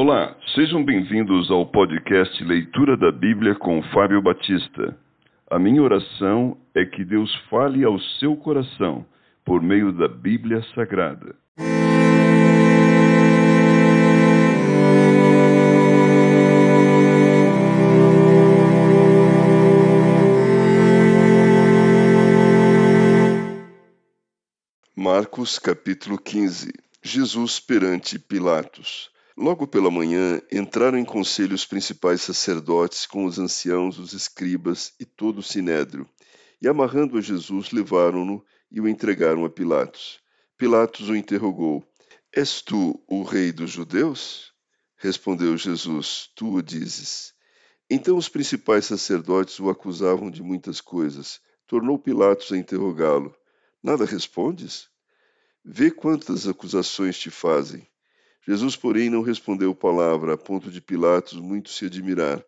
Olá, sejam bem-vindos ao podcast Leitura da Bíblia com Fábio Batista. A minha oração é que Deus fale ao seu coração por meio da Bíblia Sagrada. Marcos capítulo 15 Jesus perante Pilatos Logo pela manhã entraram em conselho os principais sacerdotes com os anciãos, os escribas e todo o sinédrio, e amarrando a Jesus levaram-no e o entregaram a Pilatos. Pilatos o interrogou: És tu o rei dos judeus? Respondeu Jesus: Tu o dizes. Então os principais sacerdotes o acusavam de muitas coisas. Tornou Pilatos a interrogá-lo: Nada respondes? Vê quantas acusações te fazem. Jesus, porém, não respondeu palavra, a ponto de Pilatos muito se admirar.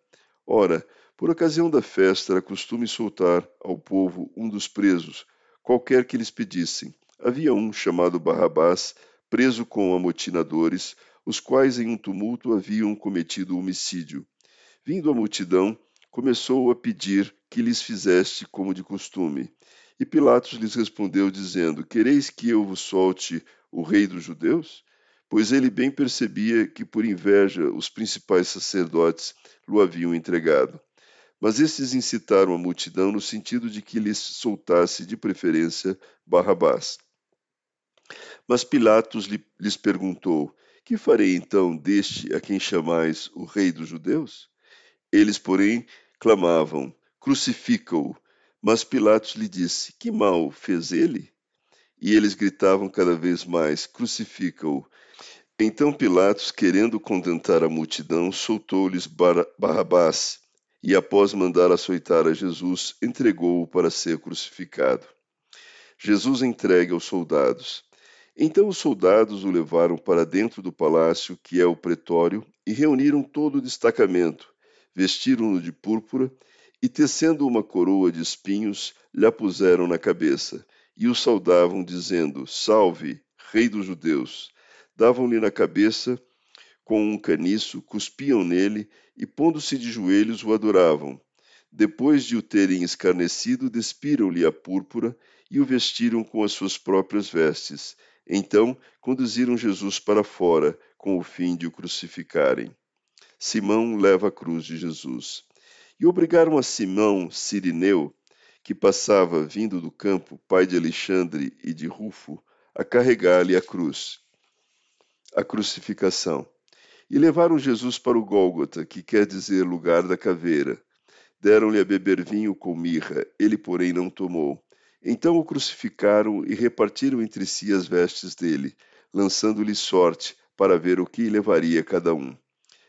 Ora, por ocasião da festa, era costume soltar ao povo um dos presos, qualquer que lhes pedissem. Havia um chamado Barrabás, preso com amotinadores, os quais em um tumulto haviam cometido homicídio. Vindo a multidão, começou a pedir que lhes fizeste como de costume. E Pilatos lhes respondeu, dizendo: Quereis que eu vos solte o rei dos judeus? Pois ele bem percebia que por inveja os principais sacerdotes o haviam entregado. Mas estes incitaram a multidão no sentido de que lhes soltasse de preferência Barrabás. Mas Pilatos lhes perguntou: Que farei então deste a quem chamais o rei dos judeus? Eles, porém, clamavam: Crucifica-o. Mas Pilatos lhe disse: Que mal fez ele? E eles gritavam cada vez mais: Crucifica-o. Então Pilatos, querendo contentar a multidão, soltou-lhes Barrabás e, após mandar açoitar a Jesus, entregou-o para ser crucificado. Jesus entregue aos soldados. Então os soldados o levaram para dentro do palácio, que é o pretório, e reuniram todo o destacamento, vestiram-no de púrpura e, tecendo uma coroa de espinhos, lhe a puseram na cabeça, e o saudavam, dizendo: Salve, Rei dos Judeus! davam-lhe na cabeça com um caniço, cuspiam nele e, pondo-se de joelhos, o adoravam. Depois de o terem escarnecido, despiram-lhe a púrpura e o vestiram com as suas próprias vestes. Então conduziram Jesus para fora, com o fim de o crucificarem. Simão leva a cruz de Jesus. E obrigaram a Simão Sirineu, que passava vindo do campo, pai de Alexandre e de Rufo, a carregar-lhe a cruz a crucificação. E levaram Jesus para o Gólgota, que quer dizer lugar da caveira. Deram-lhe a beber vinho com mirra, ele, porém, não tomou. Então o crucificaram e repartiram entre si as vestes dele, lançando-lhe sorte para ver o que levaria cada um.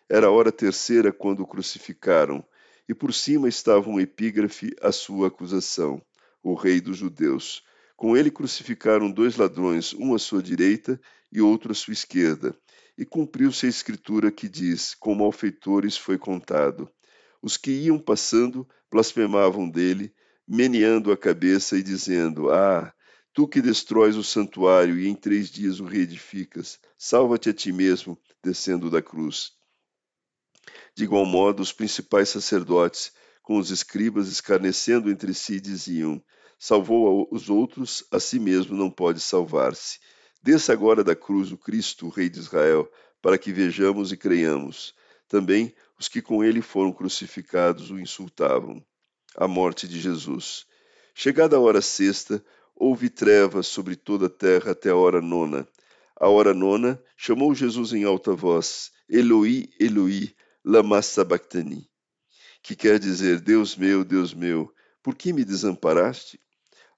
Era a hora terceira quando o crucificaram, e por cima estava um epígrafe à sua acusação: o Rei dos Judeus. Com ele crucificaram dois ladrões, um à sua direita e outro à sua esquerda. E cumpriu-se a escritura que diz: Com malfeitores foi contado. Os que iam passando blasfemavam dele, meneando a cabeça e dizendo: Ah, tu que destróis o santuário e em três dias o reedificas, salva-te a ti mesmo, descendo da cruz. De igual modo, os principais sacerdotes, com os escribas escarnecendo entre si, diziam: Salvou os outros, a si mesmo não pode salvar-se. Desça agora da cruz o Cristo, o Rei de Israel, para que vejamos e creiamos. Também os que com ele foram crucificados o insultavam. A morte de Jesus. Chegada a hora sexta, houve trevas sobre toda a terra até a hora nona. A hora nona chamou Jesus em alta voz: Eloi, Eloi, lama sabachthani, que quer dizer: Deus meu, Deus meu, por que me desamparaste?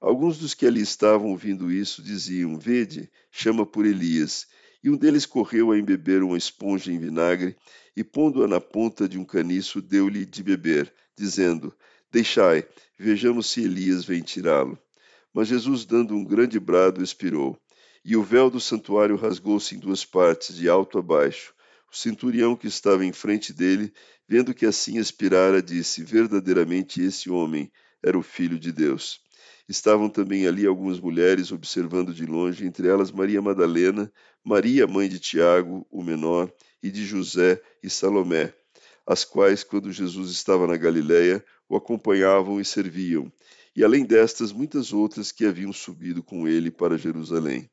Alguns dos que ali estavam ouvindo isso diziam: Vede, chama por Elias. E um deles correu a embeber uma esponja em vinagre e, pondo-a na ponta de um caniço, deu-lhe de beber, dizendo: Deixai, vejamos se Elias vem tirá-lo. Mas Jesus, dando um grande brado, expirou. E o véu do santuário rasgou-se em duas partes, de alto a baixo. O centurião que estava em frente dele, vendo que assim expirara, disse: Verdadeiramente esse homem era o Filho de Deus. Estavam também ali algumas mulheres observando de longe, entre elas Maria Madalena, Maria, mãe de Tiago, o menor, e de José e Salomé, as quais, quando Jesus estava na Galiléia, o acompanhavam e serviam, e além destas, muitas outras que haviam subido com ele para Jerusalém.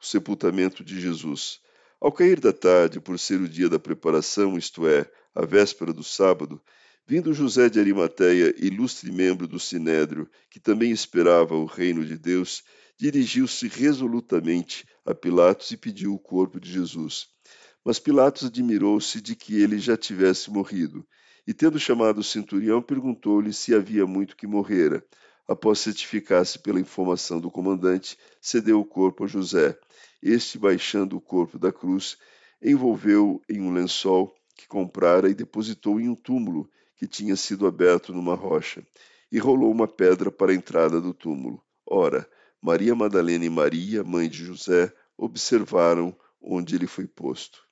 O sepultamento de Jesus. Ao cair da tarde, por ser o dia da preparação, isto é, a véspera do sábado, vindo José de Arimateia, ilustre membro do Sinédrio, que também esperava o reino de Deus, dirigiu-se resolutamente a Pilatos e pediu o corpo de Jesus. Mas Pilatos admirou-se de que ele já tivesse morrido, e tendo chamado o centurião, perguntou-lhe se havia muito que morrera. Após certificar-se pela informação do comandante, cedeu o corpo a José. Este, baixando o corpo da cruz, envolveu em um lençol que comprara e depositou em um túmulo que tinha sido aberto numa rocha, e rolou uma pedra para a entrada do túmulo. Ora, Maria Madalena e Maria, mãe de José, observaram onde ele foi posto.